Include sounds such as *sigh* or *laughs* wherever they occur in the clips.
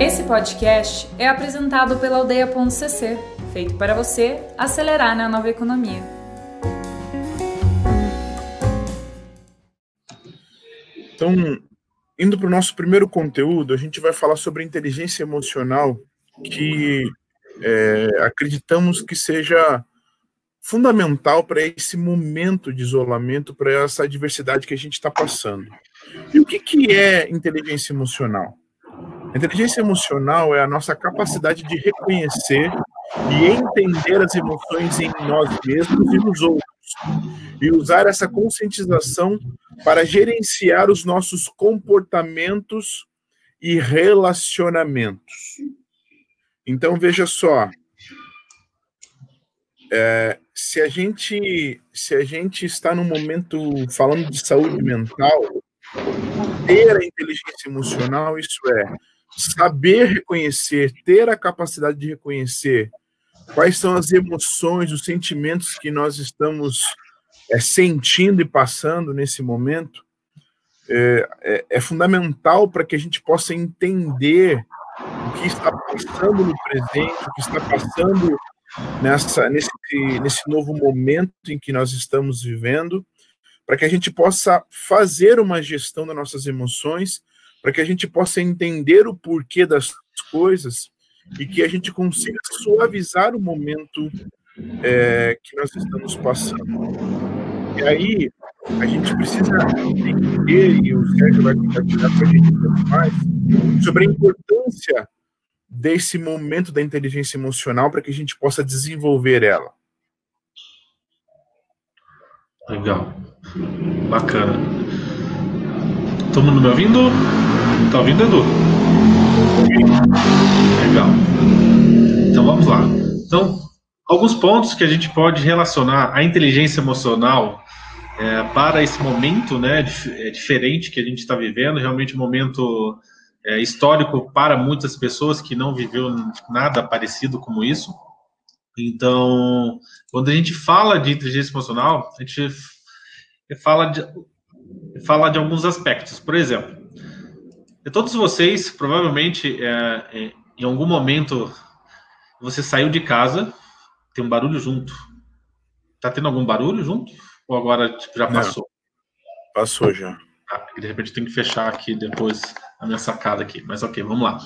Esse podcast é apresentado pela Aldeia.cc, feito para você acelerar na nova economia. Então, indo para o nosso primeiro conteúdo, a gente vai falar sobre inteligência emocional, que é, acreditamos que seja fundamental para esse momento de isolamento, para essa adversidade que a gente está passando. E o que, que é inteligência emocional? A inteligência emocional é a nossa capacidade de reconhecer e entender as emoções em nós mesmos e nos outros, e usar essa conscientização para gerenciar os nossos comportamentos e relacionamentos. Então, veja só, é, se a gente se a gente está num momento falando de saúde mental, ter a inteligência emocional, isso é saber reconhecer, ter a capacidade de reconhecer quais são as emoções, os sentimentos que nós estamos é, sentindo e passando nesse momento, é, é, é fundamental para que a gente possa entender o que está passando no presente, o que está passando nessa, nesse, nesse novo momento em que nós estamos vivendo, para que a gente possa fazer uma gestão das nossas emoções para que a gente possa entender o porquê das coisas e que a gente consiga suavizar o momento é, que nós estamos passando. E aí, a gente precisa entender, e o Sérgio vai compartilhar com a gente um pouco mais, sobre a importância desse momento da inteligência emocional para que a gente possa desenvolver ela. Legal. Bacana. Todo mundo me ouvindo? Tá ouvindo, Edu? Legal. Então vamos lá. Então, alguns pontos que a gente pode relacionar a inteligência emocional é, para esse momento né, é diferente que a gente está vivendo, realmente um momento é, histórico para muitas pessoas que não viveu nada parecido como isso. Então, quando a gente fala de inteligência emocional, a gente fala de, fala de alguns aspectos. Por exemplo, todos vocês, provavelmente, é, é, em algum momento, você saiu de casa, tem um barulho junto. Tá tendo algum barulho junto? Ou agora tipo, já passou? Não, passou já. Ah, de repente tem que fechar aqui depois a minha sacada aqui. Mas ok, vamos lá.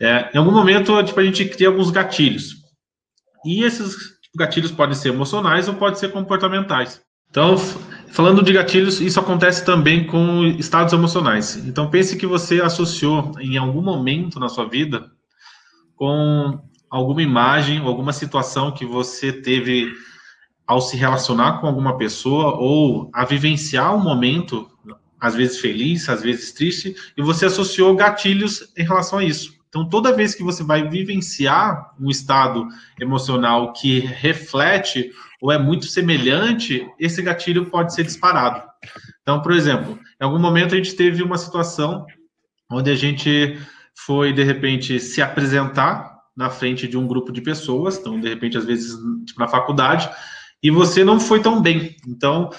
É, em algum momento, tipo, a gente cria alguns gatilhos. E esses gatilhos podem ser emocionais ou podem ser comportamentais. Então, falando de gatilhos, isso acontece também com estados emocionais. Então, pense que você associou em algum momento na sua vida com alguma imagem, alguma situação que você teve ao se relacionar com alguma pessoa ou a vivenciar um momento, às vezes feliz, às vezes triste, e você associou gatilhos em relação a isso. Então, toda vez que você vai vivenciar um estado emocional que reflete ou é muito semelhante, esse gatilho pode ser disparado. Então, por exemplo, em algum momento a gente teve uma situação onde a gente foi, de repente, se apresentar na frente de um grupo de pessoas, então, de repente, às vezes, tipo, na faculdade, e você não foi tão bem. Então,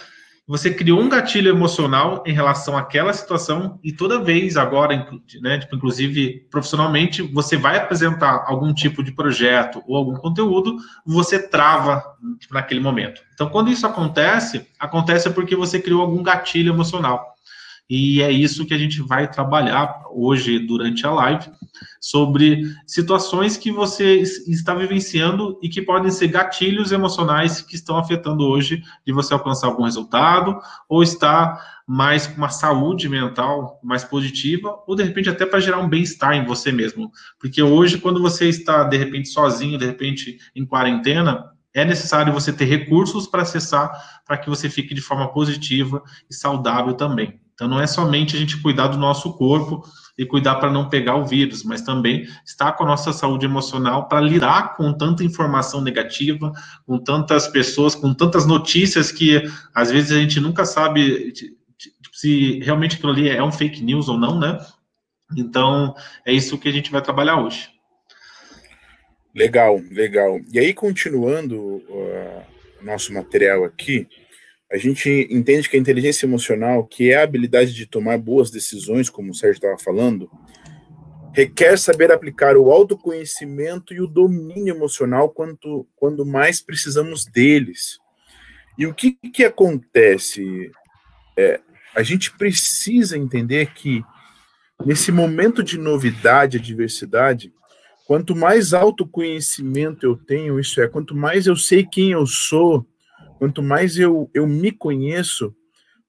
você criou um gatilho emocional em relação àquela situação e toda vez agora, né, tipo, inclusive profissionalmente, você vai apresentar algum tipo de projeto ou algum conteúdo, você trava tipo, naquele momento. Então, quando isso acontece, acontece porque você criou algum gatilho emocional. E é isso que a gente vai trabalhar hoje durante a live sobre situações que você está vivenciando e que podem ser gatilhos emocionais que estão afetando hoje de você alcançar algum resultado ou estar mais com uma saúde mental mais positiva ou de repente até para gerar um bem-estar em você mesmo. Porque hoje quando você está de repente sozinho, de repente em quarentena, é necessário você ter recursos para acessar para que você fique de forma positiva e saudável também. Então, não é somente a gente cuidar do nosso corpo e cuidar para não pegar o vírus, mas também estar com a nossa saúde emocional para lidar com tanta informação negativa, com tantas pessoas, com tantas notícias que às vezes a gente nunca sabe se realmente aquilo ali é um fake news ou não, né? Então, é isso que a gente vai trabalhar hoje. Legal, legal. E aí, continuando o uh, nosso material aqui, a gente entende que a inteligência emocional, que é a habilidade de tomar boas decisões, como o Sérgio estava falando, requer saber aplicar o autoconhecimento e o domínio emocional quanto, quando mais precisamos deles. E o que, que acontece? É, a gente precisa entender que nesse momento de novidade, adversidade, quanto mais autoconhecimento eu tenho, isso é, quanto mais eu sei quem eu sou, quanto mais eu, eu me conheço,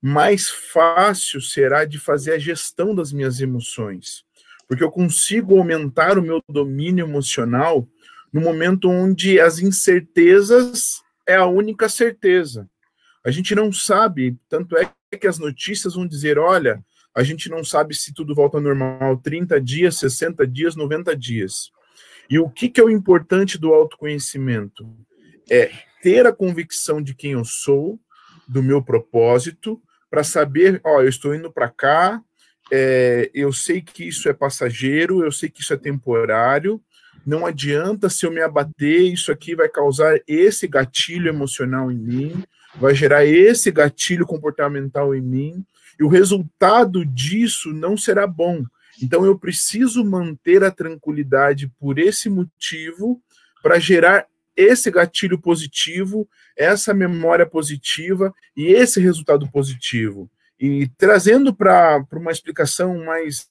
mais fácil será de fazer a gestão das minhas emoções. Porque eu consigo aumentar o meu domínio emocional no momento onde as incertezas é a única certeza. A gente não sabe, tanto é que as notícias vão dizer, olha, a gente não sabe se tudo volta ao normal 30 dias, 60 dias, 90 dias. E o que, que é o importante do autoconhecimento? É ter a convicção de quem eu sou, do meu propósito, para saber, ó, eu estou indo para cá, é, eu sei que isso é passageiro, eu sei que isso é temporário, não adianta se eu me abater, isso aqui vai causar esse gatilho emocional em mim, vai gerar esse gatilho comportamental em mim, e o resultado disso não será bom. Então eu preciso manter a tranquilidade por esse motivo para gerar esse gatilho positivo, essa memória positiva e esse resultado positivo. E trazendo para uma explicação mais,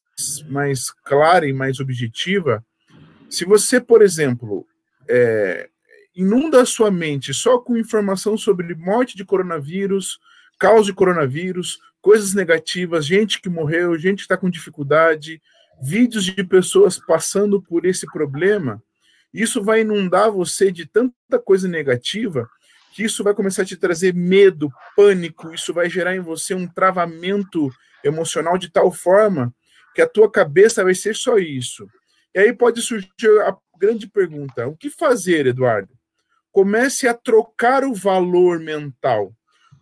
mais clara e mais objetiva, se você, por exemplo, é, inunda a sua mente só com informação sobre morte de coronavírus, causa de coronavírus, coisas negativas, gente que morreu, gente que está com dificuldade, vídeos de pessoas passando por esse problema, isso vai inundar você de tanta coisa negativa que isso vai começar a te trazer medo, pânico, isso vai gerar em você um travamento emocional de tal forma que a tua cabeça vai ser só isso. E aí pode surgir a grande pergunta: o que fazer, Eduardo? Comece a trocar o valor mental.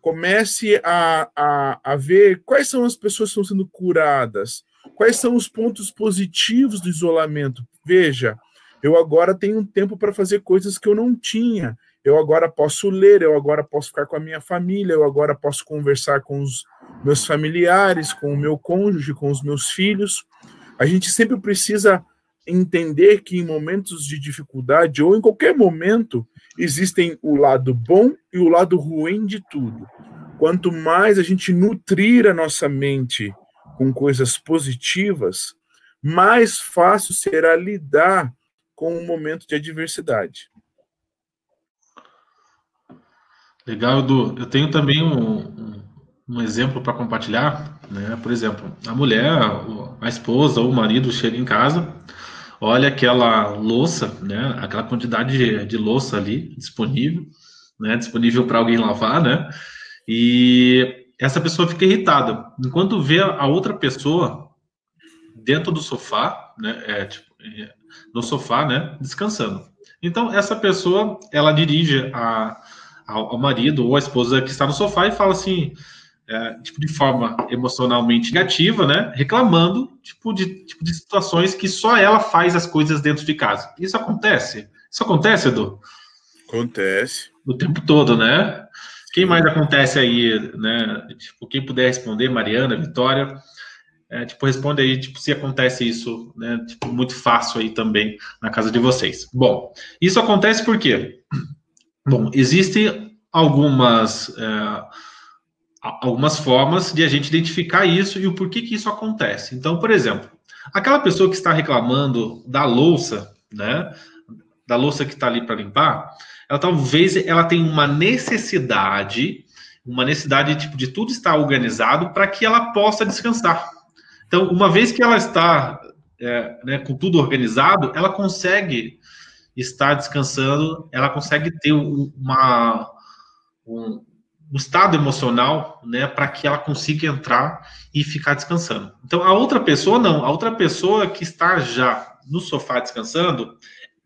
Comece a, a, a ver quais são as pessoas que estão sendo curadas, quais são os pontos positivos do isolamento. Veja, eu agora tenho um tempo para fazer coisas que eu não tinha. Eu agora posso ler, eu agora posso ficar com a minha família, eu agora posso conversar com os meus familiares, com o meu cônjuge, com os meus filhos. A gente sempre precisa entender que em momentos de dificuldade ou em qualquer momento existem o lado bom e o lado ruim de tudo. Quanto mais a gente nutrir a nossa mente com coisas positivas, mais fácil será lidar com um momento de adversidade. Legal, Edu. Eu tenho também um, um, exemplo para compartilhar. Né? Por exemplo, a mulher, a esposa ou o marido chega em casa, olha aquela louça, né? aquela quantidade de, de louça ali disponível, né? disponível para alguém lavar, né? e essa pessoa fica irritada. Enquanto vê a outra pessoa dentro do sofá, né? É, tipo, no sofá, né, descansando. Então, essa pessoa, ela dirige a, ao, ao marido ou a esposa que está no sofá e fala assim, é, tipo, de forma emocionalmente negativa, né, reclamando, tipo de, tipo, de situações que só ela faz as coisas dentro de casa. Isso acontece? Isso acontece, Edu? Acontece. O tempo todo, né? Quem mais acontece aí, né? Tipo, quem puder responder, Mariana, Vitória. É, tipo, responde aí, tipo, se acontece isso, né, tipo, muito fácil aí também na casa de vocês. Bom, isso acontece por quê? *clears throat* Bom, existem algumas, é, algumas formas de a gente identificar isso e o porquê que isso acontece. Então, por exemplo, aquela pessoa que está reclamando da louça, né, da louça que está ali para limpar, ela talvez ela tenha uma necessidade, uma necessidade tipo, de tudo estar organizado para que ela possa descansar. Então, uma vez que ela está é, né, com tudo organizado, ela consegue estar descansando, ela consegue ter uma, um, um estado emocional, né, para que ela consiga entrar e ficar descansando. Então, a outra pessoa não, a outra pessoa que está já no sofá descansando,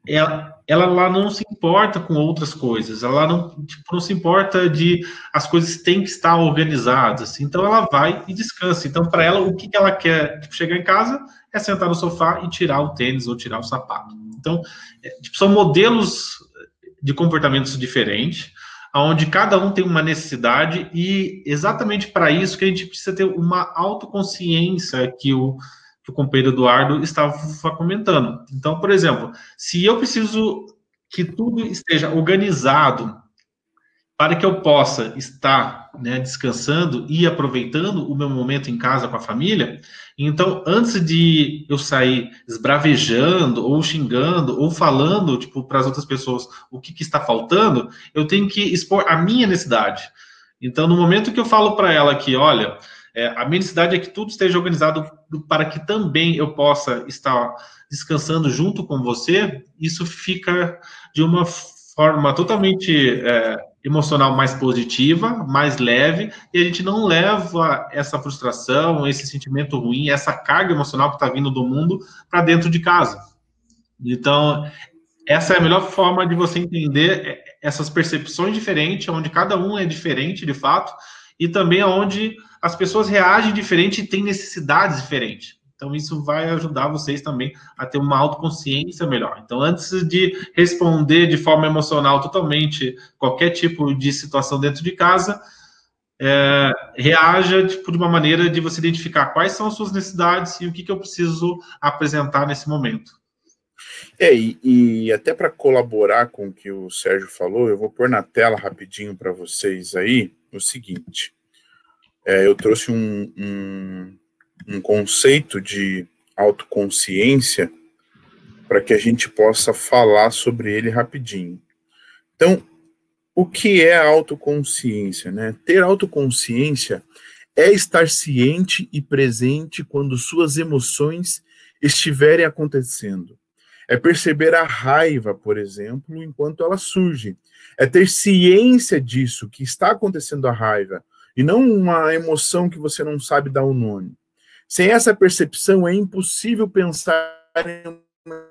ela, ela lá não se importa com outras coisas, ela não, tipo, não se importa de as coisas têm que estar organizadas, então ela vai e descansa. Então, para ela, o que ela quer tipo, chegar em casa é sentar no sofá e tirar o tênis ou tirar o sapato. Então, é, tipo, são modelos de comportamentos diferentes, onde cada um tem uma necessidade, e exatamente para isso que a gente precisa ter uma autoconsciência que o que o companheiro Eduardo estava comentando. Então, por exemplo, se eu preciso que tudo esteja organizado para que eu possa estar né, descansando e aproveitando o meu momento em casa com a família. Então, antes de eu sair esbravejando, ou xingando, ou falando tipo, para as outras pessoas o que, que, está faltando, eu tenho que expor a minha necessidade. Então, no momento que eu falo para ela que, olha, é, a minha necessidade é que tudo esteja organizado para que também eu possa estar descansando junto com você, isso fica de uma forma totalmente. É, emocional mais positiva, mais leve, e a gente não leva essa frustração, esse sentimento ruim, essa carga emocional que está vindo do mundo para dentro de casa. Então, essa é a melhor forma de você entender essas percepções diferentes, onde cada um é diferente de fato, e também onde as pessoas reagem diferente e têm necessidades diferentes. Então, isso vai ajudar vocês também a ter uma autoconsciência melhor. Então, antes de responder de forma emocional totalmente qualquer tipo de situação dentro de casa, é, reaja tipo, de uma maneira de você identificar quais são as suas necessidades e o que, que eu preciso apresentar nesse momento. É, e, e até para colaborar com o que o Sérgio falou, eu vou pôr na tela rapidinho para vocês aí o seguinte. É, eu trouxe um, um, um conceito de autoconsciência para que a gente possa falar sobre ele rapidinho. Então, o que é autoconsciência? Né? Ter autoconsciência é estar ciente e presente quando suas emoções estiverem acontecendo. É perceber a raiva, por exemplo, enquanto ela surge. É ter ciência disso, que está acontecendo a raiva, e não uma emoção que você não sabe dar o um nome. Sem essa percepção, é impossível pensar em uma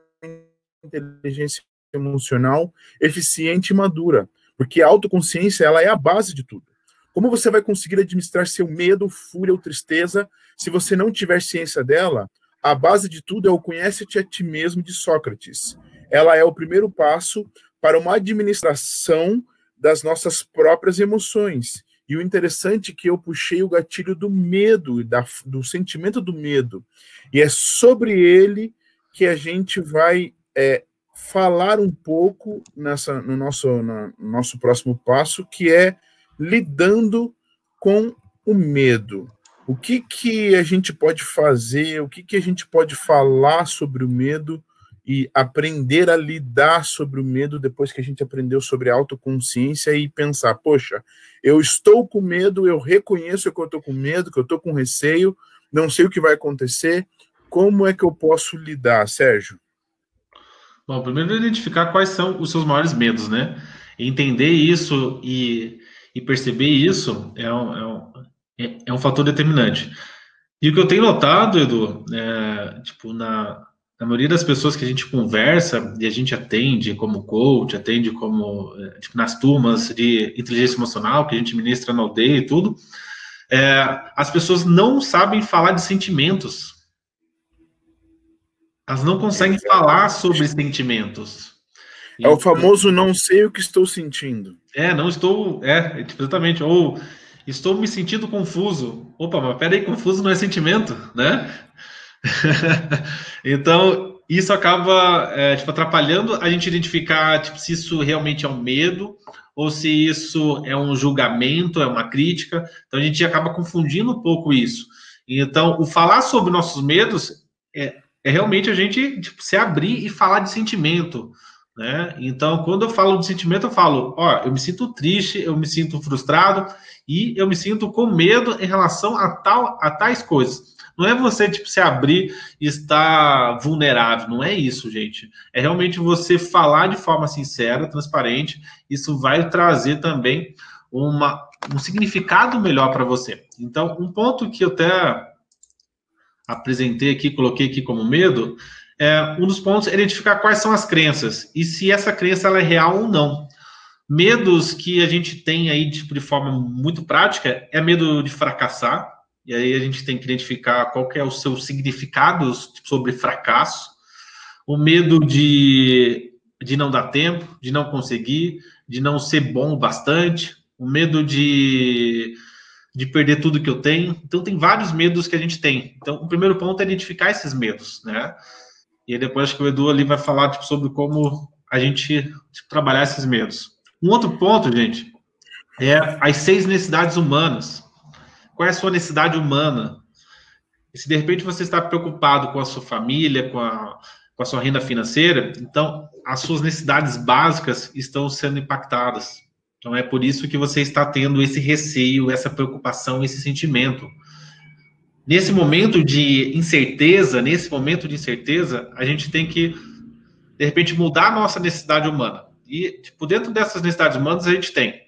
inteligência emocional eficiente e madura, porque a autoconsciência ela é a base de tudo. Como você vai conseguir administrar seu medo, fúria ou tristeza se você não tiver ciência dela? A base de tudo é o conhece-te a ti mesmo de Sócrates. Ela é o primeiro passo para uma administração das nossas próprias emoções e o interessante é que eu puxei o gatilho do medo, da, do sentimento do medo. E é sobre ele que a gente vai é, falar um pouco nessa, no, nosso, no nosso próximo passo, que é lidando com o medo. O que, que a gente pode fazer, o que, que a gente pode falar sobre o medo e aprender a lidar sobre o medo depois que a gente aprendeu sobre autoconsciência e pensar, poxa, eu estou com medo, eu reconheço que eu estou com medo, que eu estou com receio, não sei o que vai acontecer, como é que eu posso lidar, Sérgio? Bom, primeiro identificar quais são os seus maiores medos, né? Entender isso e, e perceber isso é um, é, um, é, é um fator determinante. E o que eu tenho notado, Edu, é, tipo, na, a maioria das pessoas que a gente conversa e a gente atende como coach, atende como eh, tipo, nas turmas de inteligência emocional que a gente ministra na aldeia e tudo, é, as pessoas não sabem falar de sentimentos. Elas não conseguem é, falar sobre sentimentos. É o famoso não sei o que estou sentindo. É, não estou. É, exatamente. Ou estou me sentindo confuso. Opa, mas peraí, confuso não é sentimento, né? *laughs* então, isso acaba é, tipo, atrapalhando a gente identificar tipo, se isso realmente é um medo ou se isso é um julgamento, é uma crítica. Então, a gente acaba confundindo um pouco isso. Então, o falar sobre nossos medos é, é realmente a gente tipo, se abrir e falar de sentimento. Né? Então, quando eu falo de sentimento, eu falo: ó, eu me sinto triste, eu me sinto frustrado e eu me sinto com medo em relação a, tal, a tais coisas. Não é você tipo se abrir e estar vulnerável, não é isso, gente. É realmente você falar de forma sincera, transparente. Isso vai trazer também uma, um significado melhor para você. Então, um ponto que eu até apresentei aqui, coloquei aqui como medo, é um dos pontos é identificar quais são as crenças e se essa crença ela é real ou não. Medos que a gente tem aí tipo, de forma muito prática é medo de fracassar, e aí a gente tem que identificar qual que é o seu significado sobre fracasso, o medo de, de não dar tempo, de não conseguir, de não ser bom o bastante, o medo de de perder tudo que eu tenho. Então, tem vários medos que a gente tem. Então, o primeiro ponto é identificar esses medos, né? E depois que o Edu ali vai falar tipo, sobre como a gente tipo, trabalhar esses medos. Um outro ponto, gente, é as seis necessidades humanas. Qual é a sua necessidade humana? E se de repente você está preocupado com a sua família, com a, com a sua renda financeira, então as suas necessidades básicas estão sendo impactadas. Então é por isso que você está tendo esse receio, essa preocupação, esse sentimento. Nesse momento de incerteza, nesse momento de incerteza, a gente tem que de repente mudar a nossa necessidade humana. E tipo, dentro dessas necessidades humanas a gente tem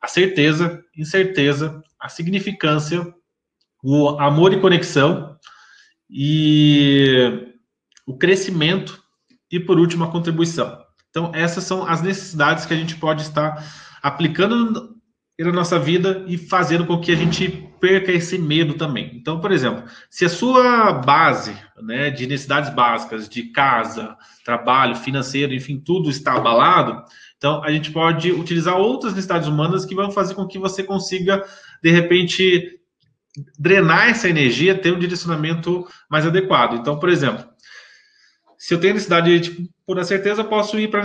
a certeza, incerteza, a significância, o amor e conexão e o crescimento e por último a contribuição. Então, essas são as necessidades que a gente pode estar aplicando na nossa vida e fazendo com que a gente perca esse medo também. Então, por exemplo, se a sua base né, de necessidades básicas, de casa, trabalho, financeiro, enfim, tudo está abalado, então a gente pode utilizar outras necessidades humanas que vão fazer com que você consiga, de repente, drenar essa energia, ter um direcionamento mais adequado. Então, por exemplo, se eu tenho necessidade, tipo, por a certeza, posso ir para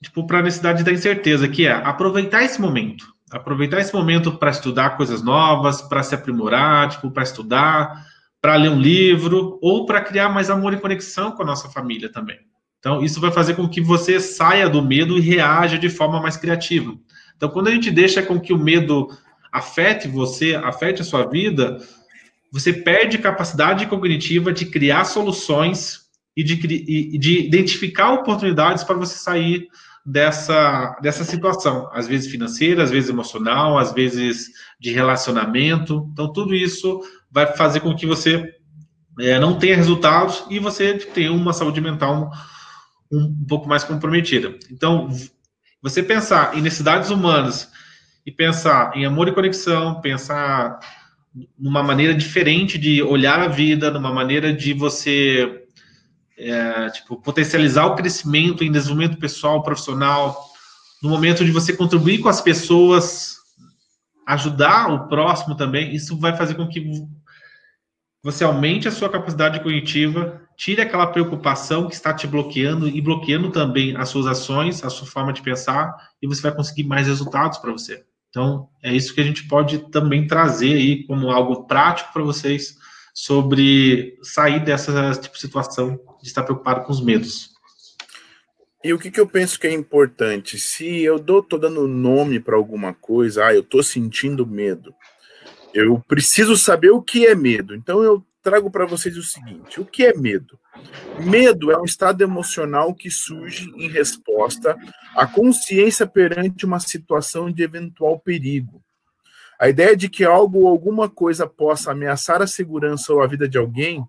tipo, a necessidade da incerteza, que é aproveitar esse momento. Aproveitar esse momento para estudar coisas novas, para se aprimorar, tipo, para estudar, para ler um livro, ou para criar mais amor e conexão com a nossa família também. Então, isso vai fazer com que você saia do medo e reaja de forma mais criativa. Então, quando a gente deixa com que o medo afete você, afete a sua vida, você perde capacidade cognitiva de criar soluções e de, e de identificar oportunidades para você sair dessa, dessa situação, às vezes financeira, às vezes emocional, às vezes de relacionamento. Então, tudo isso vai fazer com que você é, não tenha resultados e você tenha uma saúde mental um, um pouco mais comprometida. Então, você pensar em necessidades humanas e pensar em amor e conexão, pensar numa maneira diferente de olhar a vida, numa maneira de você é, tipo, potencializar o crescimento em desenvolvimento pessoal, profissional, no momento de você contribuir com as pessoas, ajudar o próximo também, isso vai fazer com que você aumente a sua capacidade cognitiva, tire aquela preocupação que está te bloqueando e bloqueando também as suas ações, a sua forma de pensar, e você vai conseguir mais resultados para você. Então, é isso que a gente pode também trazer aí como algo prático para vocês sobre sair dessa tipo, situação de estar preocupado com os medos. E o que, que eu penso que é importante? Se eu dou, tô dando nome para alguma coisa, ah, eu tô sentindo medo. Eu preciso saber o que é medo. Então eu trago para vocês o seguinte: o que é medo? Medo é um estado emocional que surge em resposta à consciência perante uma situação de eventual perigo. A ideia de que algo ou alguma coisa possa ameaçar a segurança ou a vida de alguém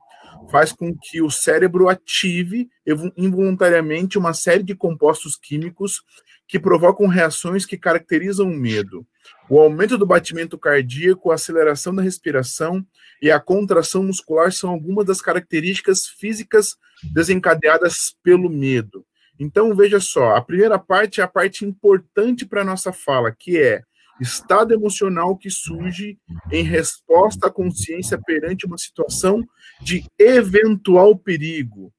faz com que o cérebro ative involuntariamente uma série de compostos químicos que provocam reações que caracterizam o medo. O aumento do batimento cardíaco, a aceleração da respiração e a contração muscular são algumas das características físicas desencadeadas pelo medo. Então, veja só, a primeira parte é a parte importante para a nossa fala, que é estado emocional que surge em resposta à consciência perante uma situação de eventual perigo,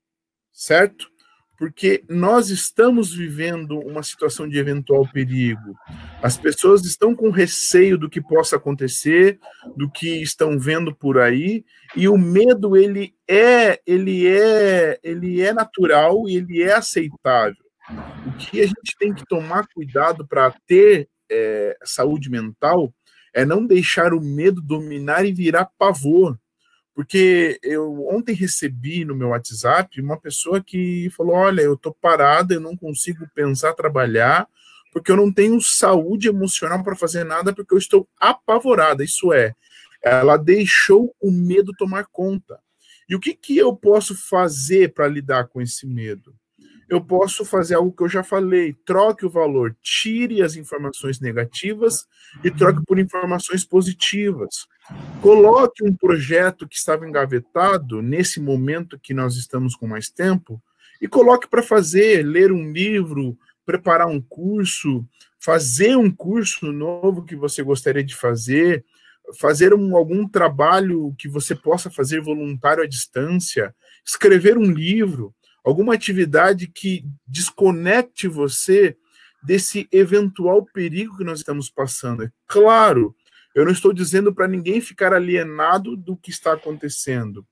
certo? Porque nós estamos vivendo uma situação de eventual perigo. As pessoas estão com receio do que possa acontecer, do que estão vendo por aí, e o medo ele é, ele é, ele é natural e ele é aceitável. O que a gente tem que tomar cuidado para ter é, saúde mental é não deixar o medo dominar e virar pavor. Porque eu ontem recebi no meu WhatsApp uma pessoa que falou: Olha, eu tô parada, eu não consigo pensar, trabalhar, porque eu não tenho saúde emocional para fazer nada, porque eu estou apavorada. Isso é, ela deixou o medo tomar conta. E o que, que eu posso fazer para lidar com esse medo? Eu posso fazer algo que eu já falei: troque o valor, tire as informações negativas e troque por informações positivas. Coloque um projeto que estava engavetado nesse momento que nós estamos com mais tempo e coloque para fazer, ler um livro, preparar um curso, fazer um curso novo que você gostaria de fazer, fazer um, algum trabalho que você possa fazer voluntário à distância, escrever um livro, alguma atividade que desconecte você desse eventual perigo que nós estamos passando. É claro, eu não estou dizendo para ninguém ficar alienado do que está acontecendo,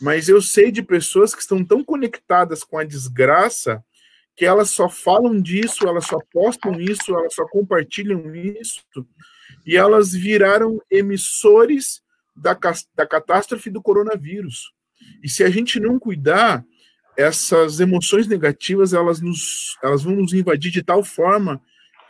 mas eu sei de pessoas que estão tão conectadas com a desgraça que elas só falam disso, elas só postam isso, elas só compartilham isso, e elas viraram emissores da, da catástrofe do coronavírus. E se a gente não cuidar, essas emoções negativas elas, nos, elas vão nos invadir de tal forma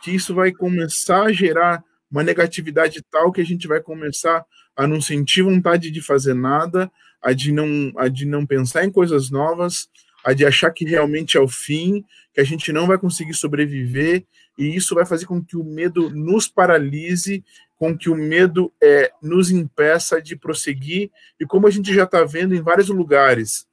que isso vai começar a gerar uma negatividade tal que a gente vai começar a não sentir vontade de fazer nada, a de não, a de não pensar em coisas novas, a de achar que realmente é o fim, que a gente não vai conseguir sobreviver, e isso vai fazer com que o medo nos paralise, com que o medo é, nos impeça de prosseguir, e como a gente já está vendo em vários lugares,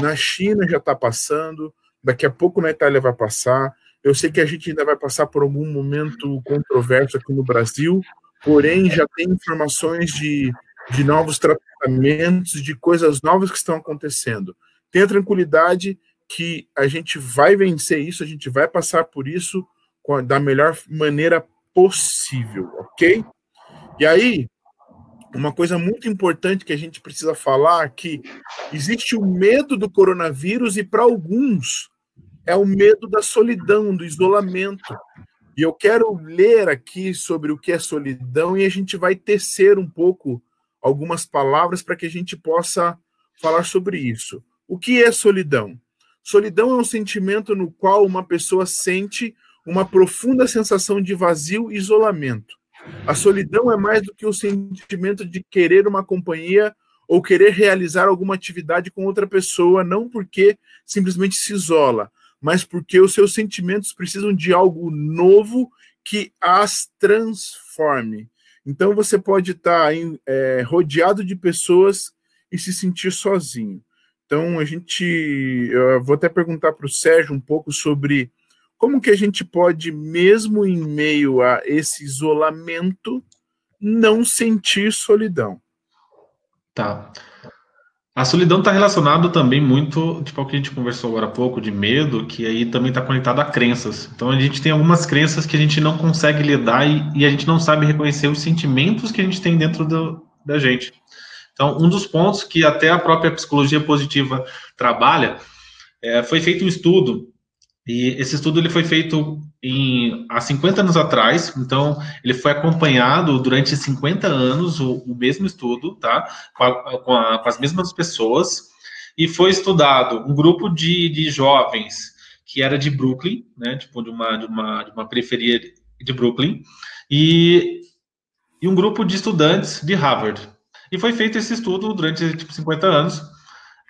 na China já está passando, daqui a pouco na Itália vai passar, eu sei que a gente ainda vai passar por algum momento controverso aqui no Brasil, porém já tem informações de, de novos tratamentos, de coisas novas que estão acontecendo. Tenha tranquilidade que a gente vai vencer isso, a gente vai passar por isso da melhor maneira possível, ok? E aí, uma coisa muito importante que a gente precisa falar é que existe o medo do coronavírus e para alguns é o medo da solidão, do isolamento. E eu quero ler aqui sobre o que é solidão e a gente vai tecer um pouco algumas palavras para que a gente possa falar sobre isso. O que é solidão? Solidão é um sentimento no qual uma pessoa sente uma profunda sensação de vazio e isolamento. A solidão é mais do que o sentimento de querer uma companhia ou querer realizar alguma atividade com outra pessoa, não porque simplesmente se isola, mas porque os seus sentimentos precisam de algo novo que as transforme. Então você pode estar é, rodeado de pessoas e se sentir sozinho. Então a gente, eu vou até perguntar para o Sérgio um pouco sobre como que a gente pode, mesmo em meio a esse isolamento, não sentir solidão? Tá. A solidão está relacionada também muito, tipo, ao que a gente conversou agora há pouco, de medo, que aí também está conectado a crenças. Então a gente tem algumas crenças que a gente não consegue lidar e, e a gente não sabe reconhecer os sentimentos que a gente tem dentro do, da gente. Então, um dos pontos que até a própria psicologia positiva trabalha, é, foi feito um estudo e esse estudo ele foi feito em, há 50 anos atrás, então ele foi acompanhado durante 50 anos, o, o mesmo estudo, tá? Com, a, com, a, com, as mesmas pessoas, e foi estudado um grupo de, de jovens que era de Brooklyn, né? Tipo, de uma, de uma, de uma periferia de Brooklyn, e, e um grupo de estudantes de Harvard. E foi feito esse estudo durante, tipo, 50 anos,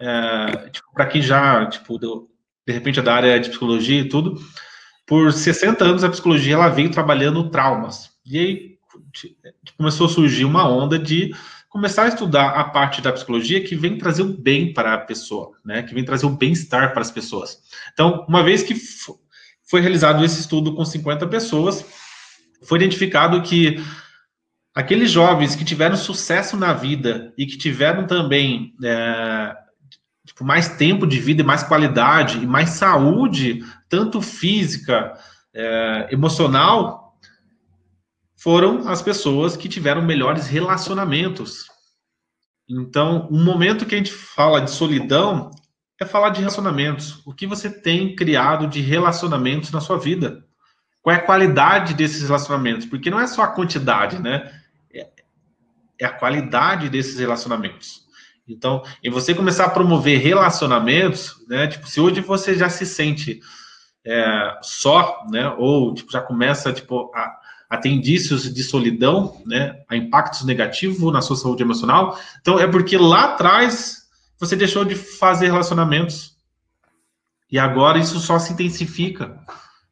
é, tipo, para quem já, tipo, deu, de repente é da área de psicologia e tudo, por 60 anos a psicologia ela veio trabalhando traumas. E aí começou a surgir uma onda de começar a estudar a parte da psicologia que vem trazer o bem para a pessoa, né? Que vem trazer o bem-estar para as pessoas. Então, uma vez que foi realizado esse estudo com 50 pessoas, foi identificado que aqueles jovens que tiveram sucesso na vida e que tiveram também é, tipo, mais tempo de vida e mais qualidade e mais saúde, tanto física, é, emocional, foram as pessoas que tiveram melhores relacionamentos. Então, um momento que a gente fala de solidão é falar de relacionamentos. O que você tem criado de relacionamentos na sua vida? Qual é a qualidade desses relacionamentos? Porque não é só a quantidade, né? É, é a qualidade desses relacionamentos. Então, em você começar a promover relacionamentos, né? Tipo, se hoje você já se sente é, só, né? Ou tipo, já começa tipo, a, a ter indícios de solidão, né? A impactos negativos na sua saúde emocional. Então, é porque lá atrás você deixou de fazer relacionamentos. E agora isso só se intensifica.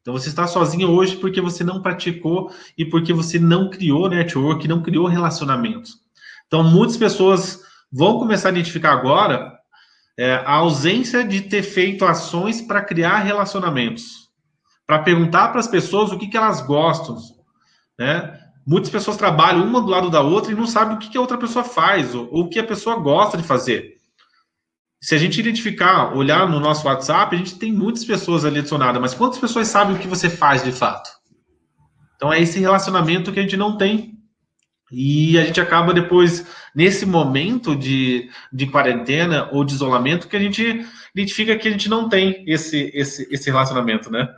Então você está sozinho hoje porque você não praticou e porque você não criou network, não criou relacionamentos. Então muitas pessoas vão começar a identificar agora é, a ausência de ter feito ações para criar relacionamentos, para perguntar para as pessoas o que, que elas gostam, né? muitas pessoas trabalham uma do lado da outra e não sabem o que, que a outra pessoa faz ou, ou o que a pessoa gosta de fazer. Se a gente identificar, olhar no nosso WhatsApp, a gente tem muitas pessoas ali adicionadas, mas quantas pessoas sabem o que você faz de fato? Então é esse relacionamento que a gente não tem. E a gente acaba depois, nesse momento de, de quarentena ou de isolamento, que a gente identifica que a gente não tem esse, esse, esse relacionamento, né?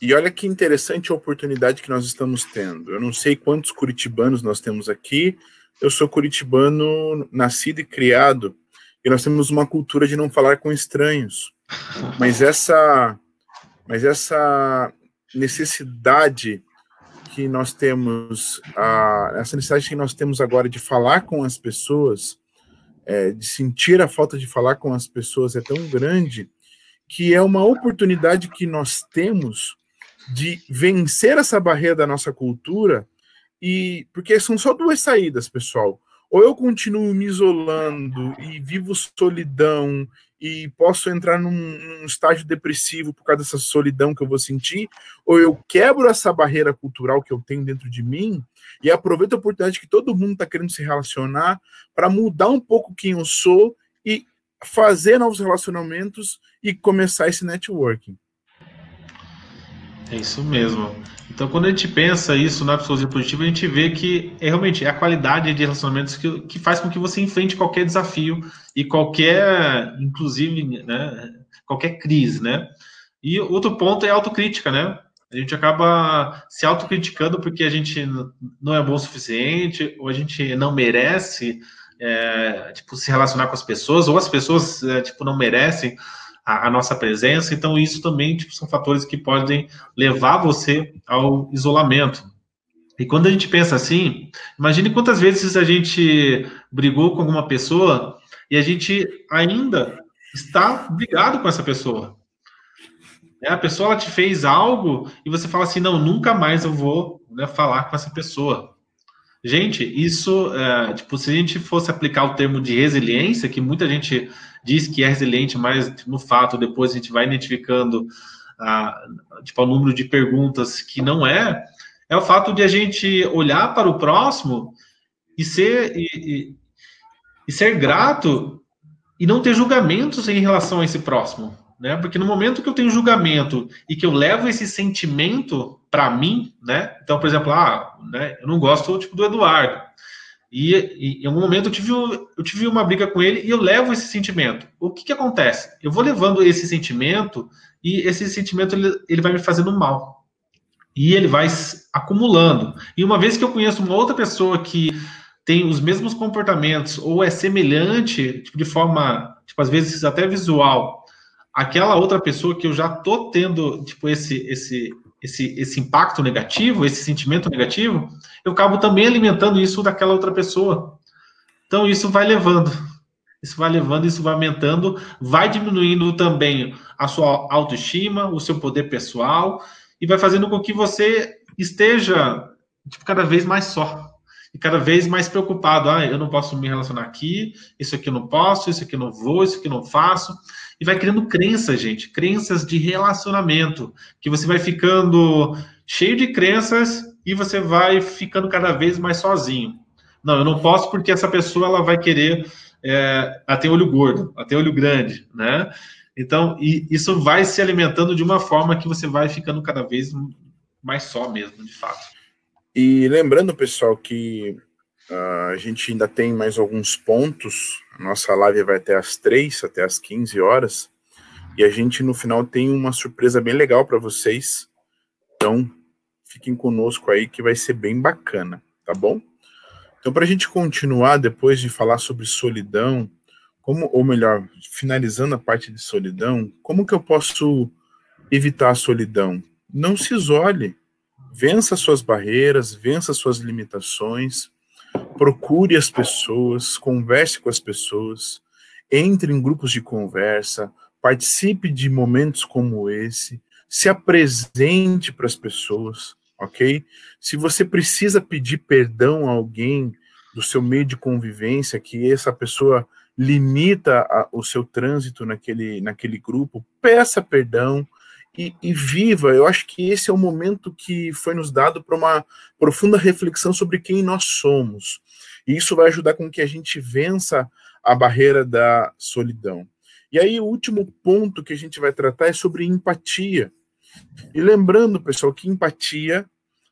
E olha que interessante a oportunidade que nós estamos tendo. Eu não sei quantos curitibanos nós temos aqui. Eu sou curitibano, nascido e criado, e nós temos uma cultura de não falar com estranhos. *laughs* Mas essa, mas essa necessidade que nós temos, a, essa necessidade que nós temos agora de falar com as pessoas, é, de sentir a falta de falar com as pessoas é tão grande que é uma oportunidade que nós temos de vencer essa barreira da nossa cultura e porque são só duas saídas, pessoal. Ou eu continuo me isolando e vivo solidão e posso entrar num, num, estágio depressivo por causa dessa solidão que eu vou sentir, ou eu quebro essa barreira cultural que eu tenho dentro de mim e aproveito a oportunidade que todo mundo está querendo se relacionar para mudar um pouco quem eu sou e fazer novos relacionamentos e começar esse networking. É isso mesmo. Então, quando a gente pensa isso na psicologia positiva, a gente vê que é realmente é a qualidade de relacionamentos que, que faz com que você enfrente qualquer desafio e qualquer, inclusive, né, qualquer crise, né? E outro ponto é a autocrítica, né? A gente acaba se autocriticando porque a gente não é bom o suficiente, ou a gente não merece, é, tipo, se relacionar com as pessoas, ou as pessoas, é, tipo, não merecem a, a, nossa presença. Então, isso também tipo, são fatores que podem levar você ao isolamento. E quando a gente pensa assim, imagine quantas vezes a gente brigou com alguma pessoa e a gente ainda está brigado com essa pessoa. É, a pessoa ela te fez algo e você fala assim, não, nunca mais eu vou né, falar com essa pessoa. Gente, isso, é, tipo, se a gente fosse aplicar o termo de resiliência, que muita gente diz que é resiliente, mas no fato depois a gente vai identificando a, tipo, o número de perguntas que não é, é o fato de a gente olhar para o próximo e ser, e, e, e ser grato e não ter julgamentos em relação a esse próximo. Né? Porque no momento que eu tenho julgamento e que eu levo esse sentimento para mim, né? Então, por exemplo, ah, né, eu não gosto tipo do Eduardo. E, e, em algum momento eu tive, eu tive uma briga com ele e eu levo esse sentimento. O que, que acontece? Eu vou levando esse sentimento e esse sentimento ele, ele vai me fazendo mal. E ele vai acumulando. E uma vez que eu conheço uma outra pessoa que tem os mesmos comportamentos ou é semelhante, tipo, de forma, tipo, às vezes até visual, aquela outra pessoa que eu já tô tendo, tipo, esse, esse, esse, esse impacto negativo, esse sentimento negativo, eu acabo também alimentando isso daquela outra pessoa. Então, isso vai levando, isso vai levando, isso vai aumentando, vai diminuindo também a sua autoestima, o seu poder pessoal, e vai fazendo com que você esteja tipo, cada vez mais só. E cada vez mais preocupado. Ah, eu não posso me relacionar aqui, isso aqui eu não posso, isso aqui eu não vou, isso aqui eu não faço e vai criando crenças, gente, crenças de relacionamento, que você vai ficando cheio de crenças e você vai ficando cada vez mais sozinho. Não, eu não posso porque essa pessoa ela vai querer é, olho gordo, até olho grande, né? Então, isso vai se alimentando de uma forma que você vai ficando cada vez mais só mesmo, de fato. E lembrando, pessoal, que Uh, a gente ainda tem mais alguns pontos. A nossa live vai até às 3, até às 15 horas. E a gente, no final, tem uma surpresa bem legal para vocês. Então, fiquem conosco aí que vai ser bem bacana, tá bom? Então, para a gente continuar, depois de falar sobre solidão, como, ou melhor, finalizando a parte de solidão, como que eu posso evitar a solidão? Não se isole. Vença suas barreiras, vença suas limitações procure as pessoas, converse com as pessoas, entre em grupos de conversa, participe de momentos como esse, se apresente para as pessoas, ok? Se você precisa pedir perdão a alguém do seu meio de convivência, que essa pessoa limita a, o seu trânsito naquele, naquele grupo, peça perdão e, e, viva. Eu acho que esse é o momento que foi nos dado para uma profunda reflexão sobre quem nós somos. E isso vai ajudar com que a gente vença a barreira da solidão. E aí, o último ponto que a gente vai tratar é sobre empatia. E lembrando, pessoal, que empatia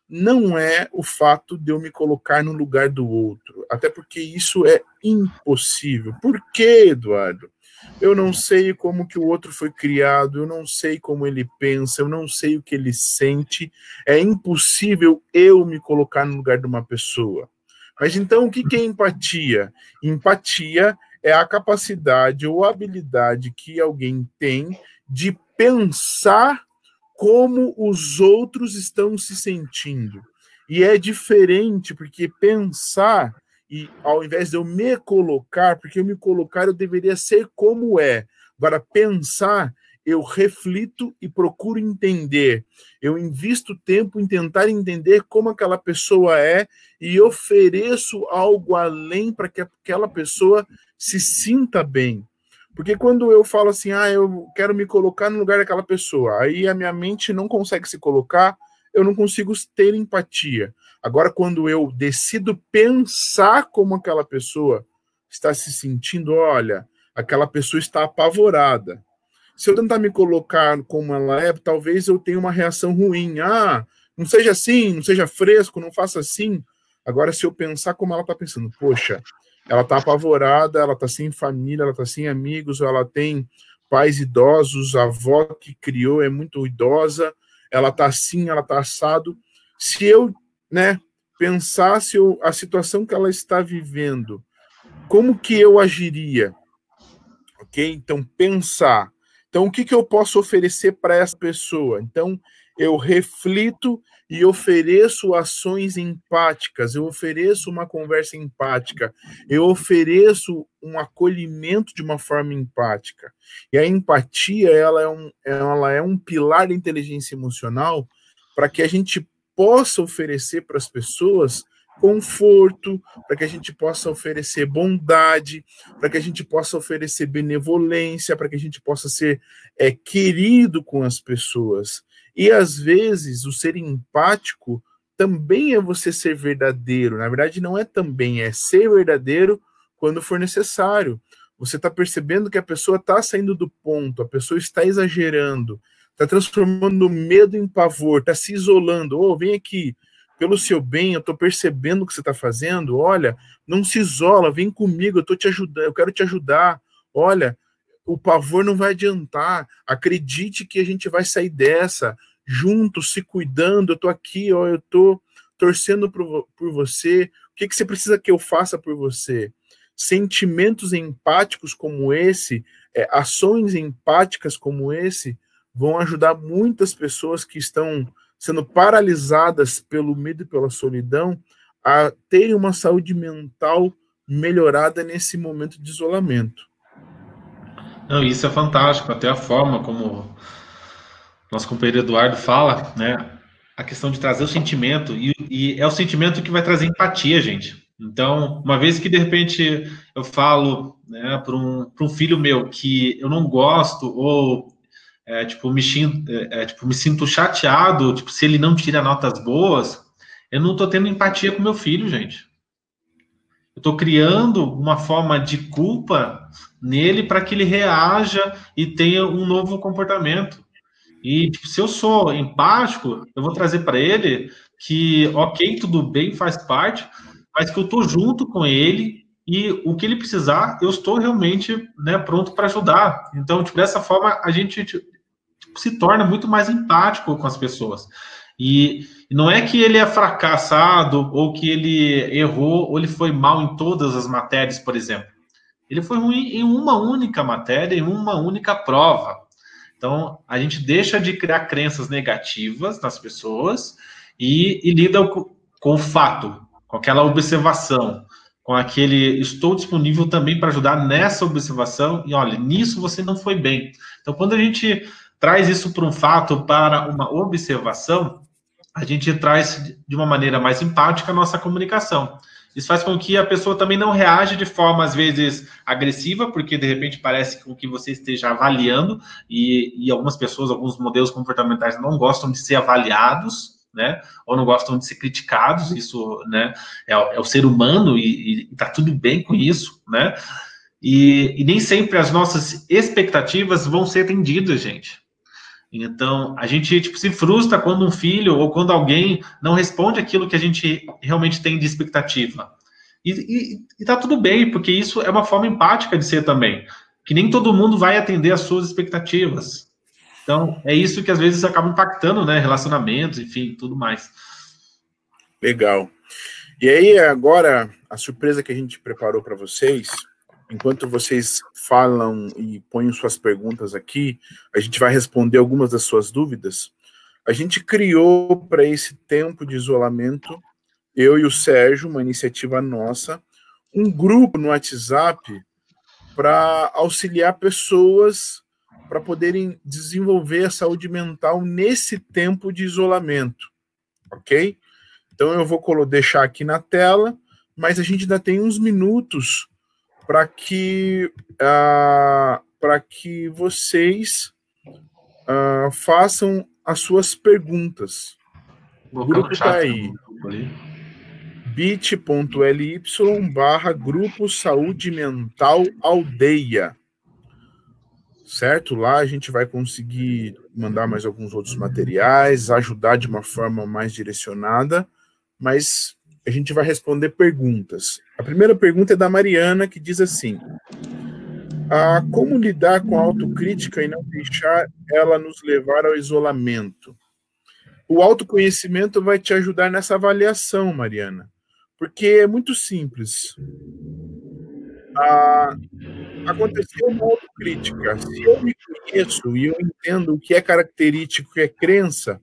não é o fato de eu me colocar no lugar do outro, até porque isso é impossível. Por quê, Eduardo? Eu não sei como que o outro foi criado, eu não sei como ele pensa, eu não sei o que ele sente. É impossível eu me colocar no lugar de uma pessoa. Mas então, o que é empatia? Empatia é a capacidade ou habilidade que alguém tem de pensar como os outros estão se sentindo. E é diferente, porque pensar, e ao invés de eu me colocar, porque eu me colocar eu deveria ser como é. Agora, pensar, eu reflito e procuro entender. Eu invisto tempo em tentar entender como aquela pessoa é e ofereço algo além para que aquela pessoa se sinta bem. Porque quando eu falo assim, ah, eu quero me colocar no lugar daquela pessoa, aí a minha mente não consegue se colocar, eu não consigo ter empatia. Agora, quando eu decido pensar como aquela pessoa está se sentindo, olha, aquela pessoa está apavorada. Se eu tentar me colocar como ela é, talvez eu tenha uma reação ruim. Ah, não seja assim, não seja fresco, não faça assim. Agora, se eu pensar como ela está pensando, poxa, ela está apavorada, ela está sem família, ela está sem amigos, ela tem pais idosos, a avó que criou é muito idosa, ela está assim, ela está assado. Se eu, né, pensasse a situação que ela está vivendo, como que eu agiria? Ok? Então, pensar. Então, o que, que eu posso oferecer para essa pessoa? Então, eu reflito e ofereço ações empáticas, eu ofereço uma conversa empática, eu ofereço um acolhimento de uma forma empática. E a empatia, ela é um, ela é um pilar da inteligência emocional para que a gente possa oferecer para as pessoas conforto, para que a gente possa oferecer bondade, para que a gente possa oferecer benevolência, para que a gente possa ser é, querido com as pessoas. E às vezes o ser empático também é você ser verdadeiro. Na verdade, não é também, é ser verdadeiro quando for necessário. Você está percebendo que a pessoa está saindo do ponto, a pessoa está exagerando, está transformando medo em pavor, está se isolando. Oh, vem aqui, pelo seu bem, eu estou percebendo o que você está fazendo. Olha, não se isola, vem comigo, eu estou te ajudando, eu quero te ajudar. Olha, o pavor não vai adiantar. Acredite que a gente vai sair dessa juntos, se cuidando. Eu tô aqui, ó, eu tô torcendo por, por você. O que, que você precisa que eu faça por você? Sentimentos empáticos como esse, é, ações empáticas como esse, vão ajudar muitas pessoas que estão sendo paralisadas pelo medo e pela solidão a terem uma saúde mental melhorada nesse momento de isolamento. Não, isso é fantástico, até a forma como nosso companheiro Eduardo fala, né? A questão de trazer o sentimento, e, e é o sentimento que vai trazer empatia, gente. Então, uma vez que de repente eu falo né, para um, um filho meu que eu não gosto, ou é, tipo, me, é, é, tipo, me sinto chateado, tipo, se ele não tira notas boas, eu não estou tendo empatia com meu filho, gente. Eu estou criando uma forma de culpa nele para que ele reaja e tenha um novo comportamento. E tipo, se eu sou empático, eu vou trazer para ele que, ok, tudo bem, faz parte, mas que eu estou junto com ele e o que ele precisar, eu estou realmente né, pronto para ajudar. Então, tipo, dessa forma, a gente tipo, se torna muito mais empático com as pessoas. E não é que ele é fracassado, ou que ele errou, ou ele foi mal em todas as matérias, por exemplo. Ele foi ruim em uma única matéria, em uma única prova. Então, a gente deixa de criar crenças negativas nas pessoas e, e lida com, com o fato, com aquela observação, com aquele estou disponível também para ajudar nessa observação e olha, nisso você não foi bem. Então, quando a gente traz isso para um fato, para uma observação, a gente traz de uma maneira mais empática a nossa comunicação. Isso faz com que a pessoa também não reaja de forma, às vezes, agressiva, porque de repente parece com que você esteja avaliando, e, e algumas pessoas, alguns modelos comportamentais não gostam de ser avaliados, né? Ou não gostam de ser criticados, isso, né? É, é o ser humano e, está tudo bem com isso, né? E, e nem sempre as nossas expectativas vão ser atendidas, gente. Então, a gente tipo, se frustra quando um filho ou quando alguém não responde aquilo que a gente realmente tem de expectativa. E, e, e tá tudo bem, porque isso é uma forma empática de ser também. Que nem todo mundo vai atender às suas expectativas. Então, é isso que às vezes acaba impactando, né? Relacionamentos, enfim, tudo mais. Legal. E aí, agora, a surpresa que a gente preparou para vocês enquanto vocês falam e põem suas perguntas aqui, a gente vai responder algumas das suas dúvidas. A gente criou para esse tempo de isolamento, eu e o Sérgio, uma iniciativa nossa, um grupo no WhatsApp para auxiliar pessoas para poderem desenvolver a saúde mental nesse tempo de isolamento, ok? Então eu vou deixar aqui na tela, mas a gente ainda tem uns minutos para que uh, para que vocês uh, façam as suas perguntas. O grupo está aí. bit.ly barra Grupo Saúde Mental Aldeia. Certo? Lá a gente vai conseguir mandar mais alguns outros materiais, ajudar de uma forma mais direcionada, mas a gente vai responder perguntas. A primeira pergunta é da Mariana, que diz assim: ah, Como lidar com a autocrítica e não deixar ela nos levar ao isolamento? O autoconhecimento vai te ajudar nessa avaliação, Mariana, porque é muito simples. Ah, aconteceu uma autocrítica. Se eu me conheço e eu entendo o que é característico, o que é crença,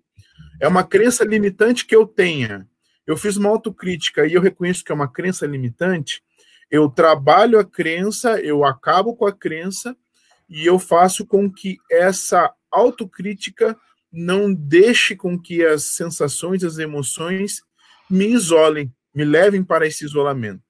é uma crença limitante que eu tenha eu fiz uma autocrítica e eu reconheço que é uma crença limitante, eu trabalho a crença, eu acabo com a crença e eu faço com que essa autocrítica não deixe com que as sensações, as emoções me isolem, me levem para esse isolamento.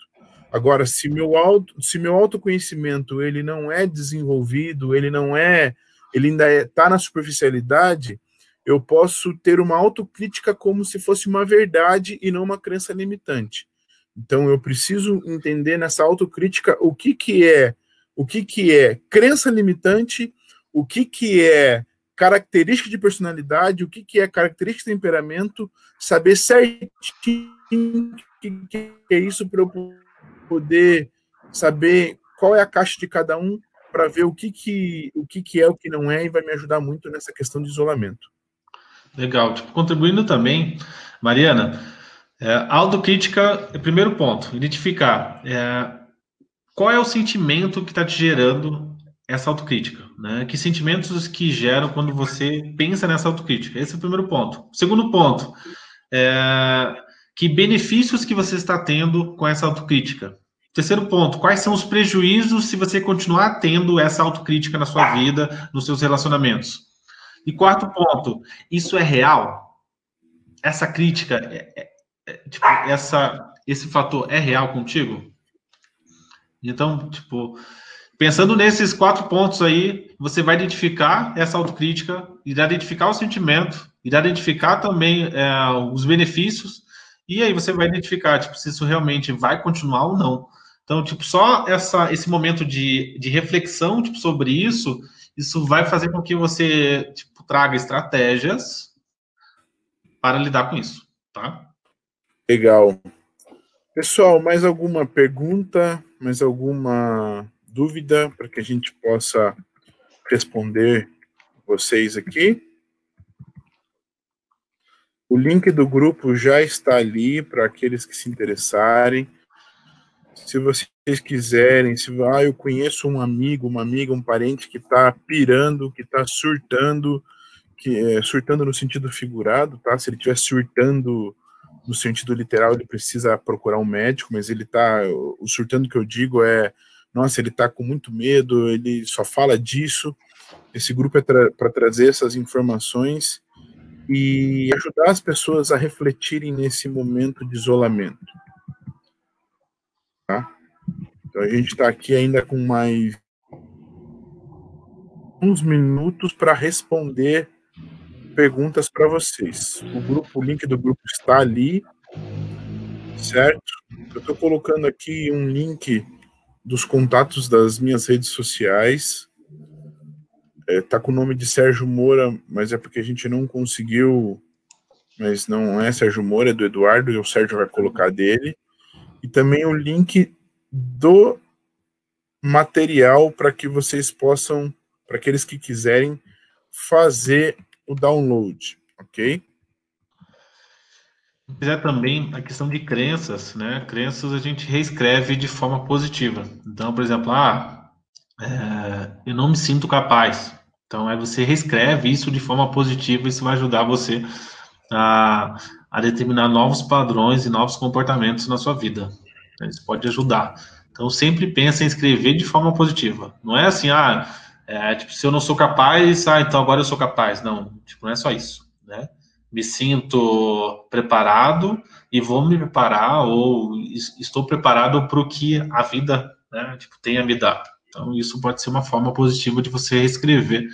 Agora, se meu auto, se meu autoconhecimento ele não é desenvolvido, ele não é, ele ainda está é, na superficialidade, eu posso ter uma autocrítica como se fosse uma verdade e não uma crença limitante. Então eu preciso entender nessa autocrítica o que que é, o que que é crença limitante, o que que é característica de personalidade, o que que é característica de temperamento, saber certinho o que, é isso para eu poder saber qual é a caixa de cada um para ver o que que o que que é o que não é e vai me ajudar muito nessa questão de isolamento. Legal. Tipo, contribuindo também, Mariana, é, autocrítica é primeiro ponto. Identificar é, qual é o sentimento que está te gerando essa autocrítica. Né? Que sentimentos que geram quando você pensa nessa autocrítica. Esse é o primeiro ponto. Segundo ponto, é, que benefícios que você está tendo com essa autocrítica. Terceiro ponto, quais são os prejuízos se você continuar tendo essa autocrítica na sua vida, nos seus relacionamentos? E quarto ponto, isso é real? Essa crítica, é, é, é, tipo, essa, esse fator é real contigo? Então, tipo, pensando nesses quatro pontos aí, você vai identificar essa autocrítica, irá identificar o sentimento, irá identificar também é, os benefícios, e aí você vai identificar, tipo, se isso realmente vai continuar ou não. Então, tipo, só essa, esse momento de, de reflexão tipo, sobre isso, isso vai fazer com que você tipo, traga estratégias para lidar com isso, tá? Legal. Pessoal, mais alguma pergunta, mais alguma dúvida para que a gente possa responder vocês aqui? O link do grupo já está ali para aqueles que se interessarem. Se vocês quiserem, se ah, eu conheço um amigo, uma amiga, um parente que está pirando, que está surtando, que é, surtando no sentido figurado, tá? Se ele estiver surtando no sentido literal, ele precisa procurar um médico, mas ele tá, o surtando que eu digo é, nossa, ele tá com muito medo, ele só fala disso. Esse grupo é tra para trazer essas informações e ajudar as pessoas a refletirem nesse momento de isolamento. Então a gente está aqui ainda com mais uns minutos para responder perguntas para vocês. O grupo, o link do grupo está ali, certo? Eu estou colocando aqui um link dos contatos das minhas redes sociais. É, tá com o nome de Sérgio Moura, mas é porque a gente não conseguiu. Mas não é Sérgio Moura, é do Eduardo, e o Sérgio vai colocar dele. E também o link do material para que vocês possam, para aqueles que quiserem fazer o download, ok? Quiser também a questão de crenças, né? Crenças a gente reescreve de forma positiva. Então, por exemplo, ah, é, eu não me sinto capaz. Então, aí você reescreve isso de forma positiva, isso vai ajudar você a, a determinar novos padrões e novos comportamentos na sua vida. Isso pode ajudar. Então, sempre pensa em escrever de forma positiva. Não é assim, ah, é, tipo, se eu não sou capaz, ah, então agora eu sou capaz. Não, tipo, não é só isso, né? Me sinto preparado e vou me preparar ou estou preparado para o que a vida, né, tipo, tem a me dar. Então, isso pode ser uma forma positiva de você reescrever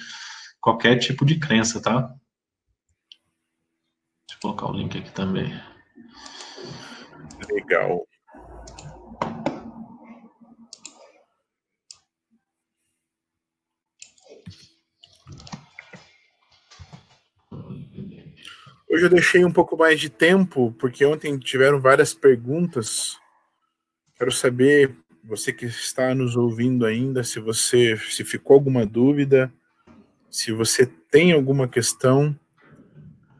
qualquer tipo de crença, tá? Deixa eu colocar o link aqui também. Legal. Hoje eu deixei um pouco mais de tempo, porque ontem tiveram várias perguntas. Quero saber, você que está nos ouvindo ainda, se você se ficou alguma dúvida, se você tem alguma questão,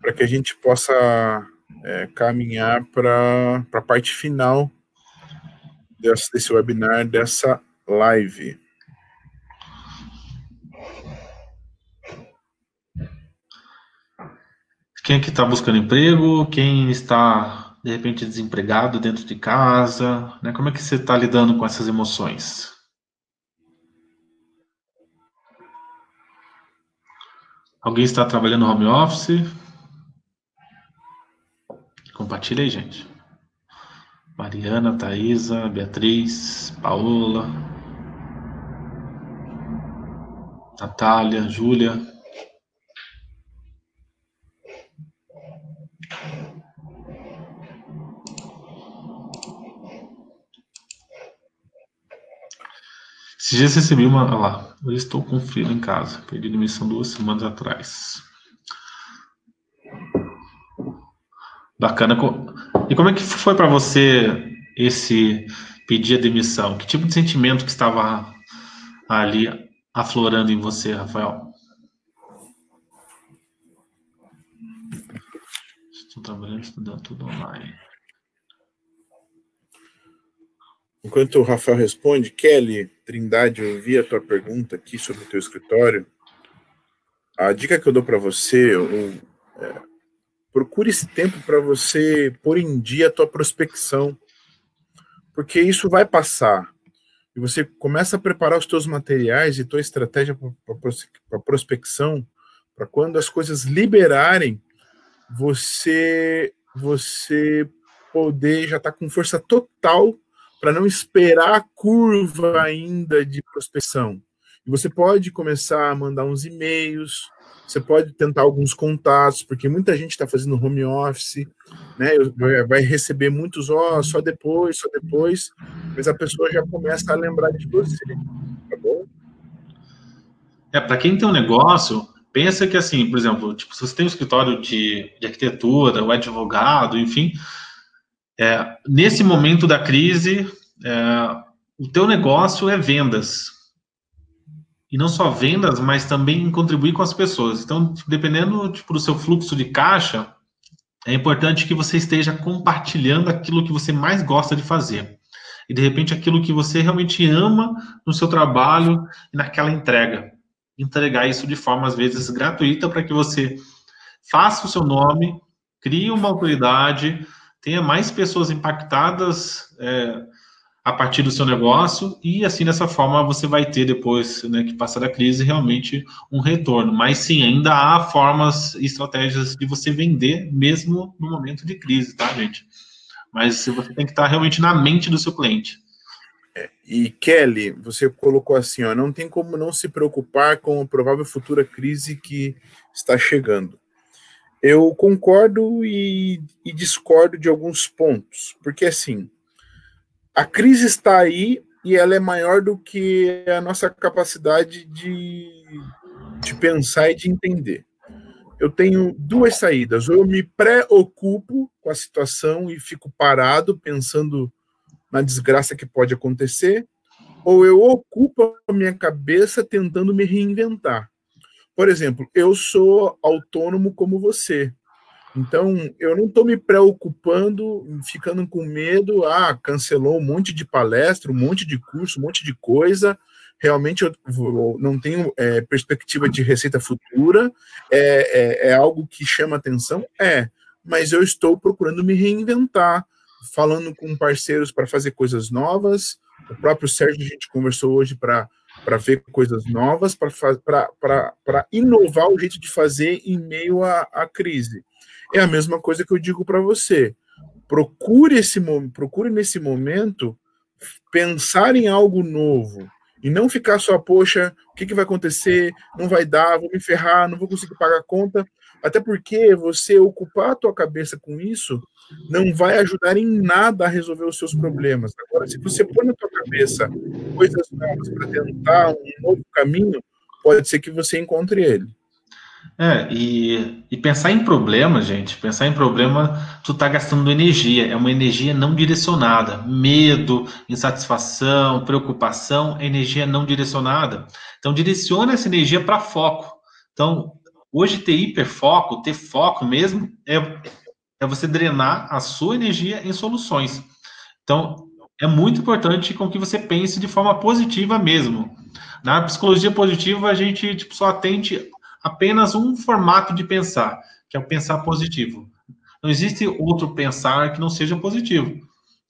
para que a gente possa é, caminhar para a parte final desse, desse webinar, dessa live. Quem é que está buscando emprego? Quem está, de repente, desempregado dentro de casa? Né? Como é que você está lidando com essas emoções? Alguém está trabalhando home office? Compartilha aí, gente. Mariana, Thaisa, Beatriz, Paola, Natália, Júlia. Esses dias recebi uma. Olha lá, eu estou com frio em casa. Perdi demissão duas semanas atrás. Bacana. E como é que foi para você esse pedir a demissão? Que tipo de sentimento que estava ali aflorando em você, Rafael? Estou trabalhando, estudando tudo online. Enquanto o Rafael responde, Kelly, Trindade, eu vi a tua pergunta aqui sobre o teu escritório. A dica que eu dou para você, eu, é, procure esse tempo para você pôr em dia a tua prospecção, porque isso vai passar. E você começa a preparar os teus materiais e tua estratégia para prospecção, para quando as coisas liberarem, você você poder já estar tá com força total para não esperar a curva ainda de prospecção. E você pode começar a mandar uns e-mails, você pode tentar alguns contatos, porque muita gente está fazendo home office, né? Vai receber muitos, ó, oh, só depois, só depois, mas a pessoa já começa a lembrar de você, tá bom? É, para quem tem um negócio, pensa que assim, por exemplo, tipo, se você tem um escritório de, de arquitetura, o advogado, enfim, é, nesse momento da crise, é, o teu negócio é vendas. E não só vendas, mas também contribuir com as pessoas. Então, dependendo tipo, do seu fluxo de caixa, é importante que você esteja compartilhando aquilo que você mais gosta de fazer. E, de repente, aquilo que você realmente ama no seu trabalho e naquela entrega. Entregar isso de forma, às vezes, gratuita para que você faça o seu nome, crie uma autoridade, tenha mais pessoas impactadas é, a partir do seu negócio e assim dessa forma você vai ter depois né, que passar da crise realmente um retorno. Mas sim, ainda há formas e estratégias de você vender mesmo no momento de crise, tá, gente? Mas você tem que estar realmente na mente do seu cliente. e Kelly, você colocou assim, ó, não tem como não se preocupar com a provável futura crise que está chegando. Eu concordo e, e discordo de alguns pontos, porque assim, a crise está aí e ela é maior do que a nossa capacidade de, de pensar e de entender. Eu tenho duas saídas. Ou eu me preocupo com a situação e fico parado pensando na desgraça que pode acontecer, ou eu ocupo a minha cabeça tentando me reinventar. Por exemplo, eu sou autônomo como você. Então, eu não estou me preocupando, ficando com medo, ah, cancelou um monte de palestra, um monte de curso, um monte de coisa. Realmente eu não tenho é, perspectiva de receita futura. É, é, é algo que chama atenção? É, mas eu estou procurando me reinventar, falando com parceiros para fazer coisas novas. O próprio Sérgio, a gente conversou hoje para para ver coisas novas, para inovar o jeito de fazer em meio à, à crise. É a mesma coisa que eu digo para você. Procure esse procure nesse momento pensar em algo novo e não ficar só, poxa, o que, que vai acontecer? Não vai dar, vou me ferrar, não vou conseguir pagar a conta. Até porque você ocupar a tua cabeça com isso não vai ajudar em nada a resolver os seus problemas. Agora, se você põe na tua cabeça coisas novas para tentar um novo caminho, pode ser que você encontre ele. É, e, e pensar em problema, gente, pensar em problema, tu tá gastando energia, é uma energia não direcionada. Medo, insatisfação, preocupação, energia não direcionada. Então, direciona essa energia para foco. Então, hoje ter hiperfoco, ter foco mesmo, é, é você drenar a sua energia em soluções. Então, é muito importante com que você pense de forma positiva mesmo. Na psicologia positiva, a gente tipo, só atende apenas um formato de pensar, que é o pensar positivo. Não existe outro pensar que não seja positivo.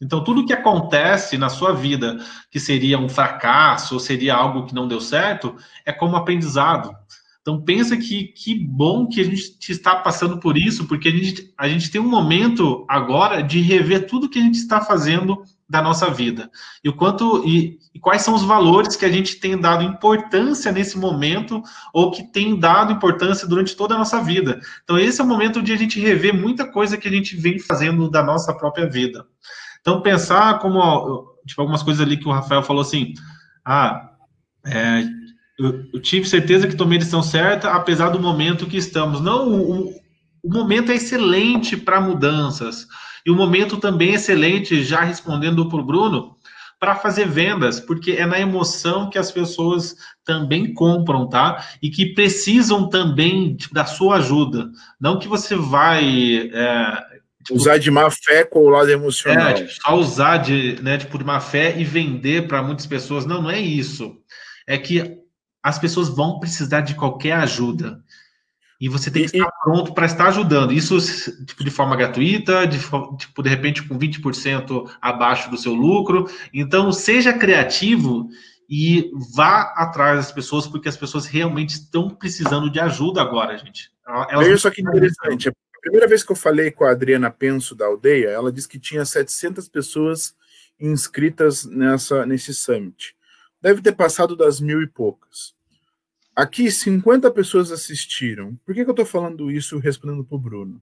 Então, tudo que acontece na sua vida que seria um fracasso ou seria algo que não deu certo, é como aprendizado. Então, pensa que que bom que a gente está passando por isso, porque a gente, a gente tem um momento agora de rever tudo que a gente está fazendo da nossa vida. E o quanto e, e, quais são os valores que a gente tem dado importância nesse momento ou que tem dado importância durante toda a nossa vida. Então esse é o momento de a gente rever muita coisa que a gente vem fazendo da nossa própria vida. Então pensar como tipo algumas coisas ali que o Rafael falou assim, ah, é, eu, eu, tive certeza que tomei a decisão certa, apesar do momento que estamos. Não, o, o momento é excelente para mudanças. E o momento também excelente, já respondendo para o Bruno, para fazer vendas, porque é na emoção que as pessoas também compram, tá? E que precisam também da sua ajuda. Não que você vai. É, tipo, usar de má fé com o lado emocional. É, tipo, só usar de, né, tipo, de má fé e vender para muitas pessoas. Não, não é isso. É que as pessoas vão precisar de qualquer ajuda. E você tem que estar pronto para estar ajudando. Isso tipo, de forma gratuita, de, tipo, de repente com 20% abaixo do seu lucro. Então, seja criativo e vá atrás das pessoas, porque as pessoas realmente estão precisando de ajuda agora, gente. Elas Veja só que interessante. A primeira vez que eu falei com a Adriana Penso da aldeia, ela disse que tinha 700 pessoas inscritas nessa, nesse summit. Deve ter passado das mil e poucas. Aqui, 50 pessoas assistiram. Por que, que eu estou falando isso respondendo para o Bruno?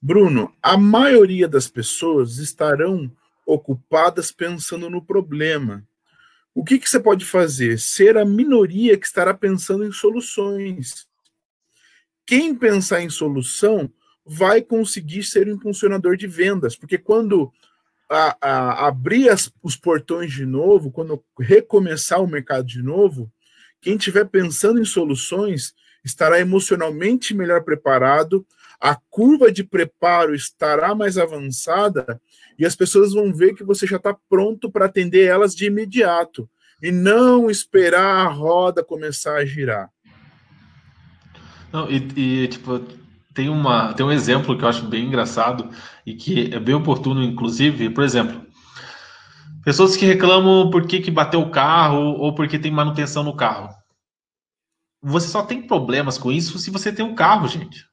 Bruno, a maioria das pessoas estarão ocupadas pensando no problema. O que, que você pode fazer? Ser a minoria que estará pensando em soluções. Quem pensar em solução vai conseguir ser um impulsionador de vendas, porque quando a, a, abrir as, os portões de novo, quando recomeçar o mercado de novo, quem estiver pensando em soluções estará emocionalmente melhor preparado, a curva de preparo estará mais avançada e as pessoas vão ver que você já está pronto para atender elas de imediato e não esperar a roda começar a girar. Não, e, e, tipo, tem, uma, tem um exemplo que eu acho bem engraçado e que é bem oportuno, inclusive, por exemplo, Pessoas que reclamam por que, que bateu o carro ou porque tem manutenção no carro. Você só tem problemas com isso se você tem um carro, gente.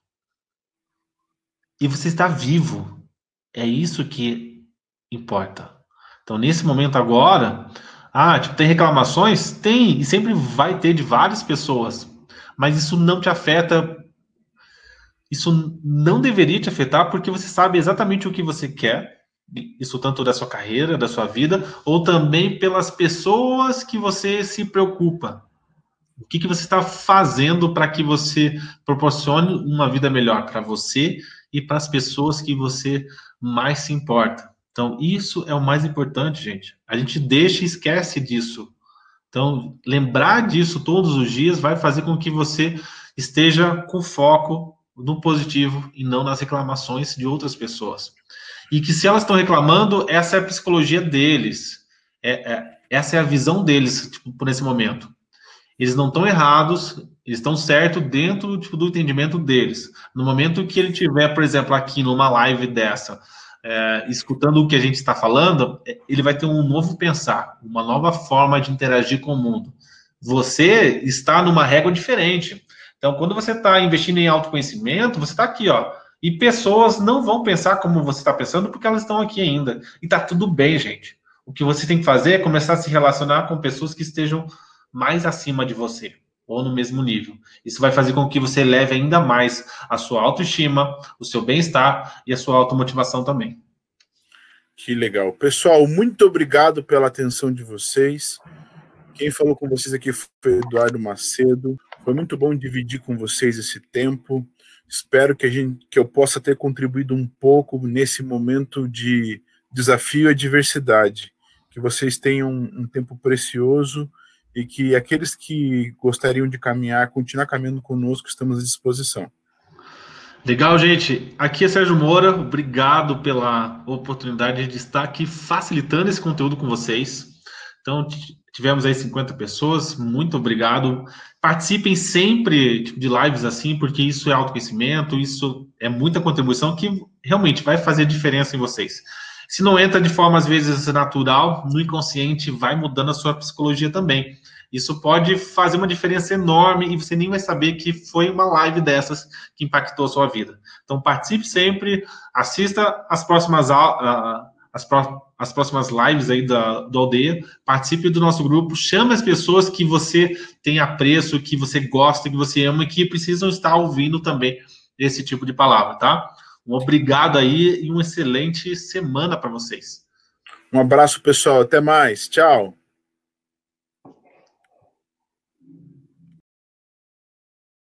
E você está vivo. É isso que importa. Então, nesse momento agora, Ah, tipo, tem reclamações? Tem, e sempre vai ter de várias pessoas. Mas isso não te afeta. Isso não deveria te afetar porque você sabe exatamente o que você quer. Isso tanto da sua carreira, da sua vida, ou também pelas pessoas que você se preocupa. O que, que você está fazendo para que você proporcione uma vida melhor para você e para as pessoas que você mais se importa? Então, isso é o mais importante, gente. A gente deixa e esquece disso. Então, lembrar disso todos os dias vai fazer com que você esteja com foco no positivo e não nas reclamações de outras pessoas. E que se elas estão reclamando, essa é a psicologia deles. É, é, essa é a visão deles tipo, por esse momento. Eles não estão errados, eles estão certos dentro tipo, do entendimento deles. No momento que ele tiver, por exemplo, aqui numa live dessa, é, escutando o que a gente está falando, ele vai ter um novo pensar, uma nova forma de interagir com o mundo. Você está numa régua diferente. Então, quando você está investindo em autoconhecimento, você está aqui, ó. E pessoas não vão pensar como você está pensando porque elas estão aqui ainda. E tá tudo bem, gente. O que você tem que fazer é começar a se relacionar com pessoas que estejam mais acima de você ou no mesmo nível. Isso vai fazer com que você leve ainda mais a sua autoestima, o seu bem-estar e a sua automotivação também. Que legal. Pessoal, muito obrigado pela atenção de vocês. Quem falou com vocês aqui foi Eduardo Macedo. Foi muito bom dividir com vocês esse tempo. Espero que, a gente, que eu possa ter contribuído um pouco nesse momento de desafio e adversidade. Que vocês tenham um tempo precioso e que aqueles que gostariam de caminhar, continuar caminhando conosco, estamos à disposição. Legal, gente. Aqui é Sérgio Moura. Obrigado pela oportunidade de estar aqui facilitando esse conteúdo com vocês. Então, tivemos aí 50 pessoas. Muito obrigado. Participem sempre de lives assim, porque isso é autoconhecimento, isso é muita contribuição que realmente vai fazer diferença em vocês. Se não entra de forma, às vezes, natural, no inconsciente, vai mudando a sua psicologia também. Isso pode fazer uma diferença enorme e você nem vai saber que foi uma live dessas que impactou a sua vida. Então, participe sempre, assista as próximas, uh, as, as próximas lives aí da, do Aldeia, participe do nosso grupo, chame as pessoas que você tem apreço, que você gosta, que você ama e que precisam estar ouvindo também esse tipo de palavra, tá? Um obrigado aí e uma excelente semana para vocês. Um abraço, pessoal. Até mais. Tchau.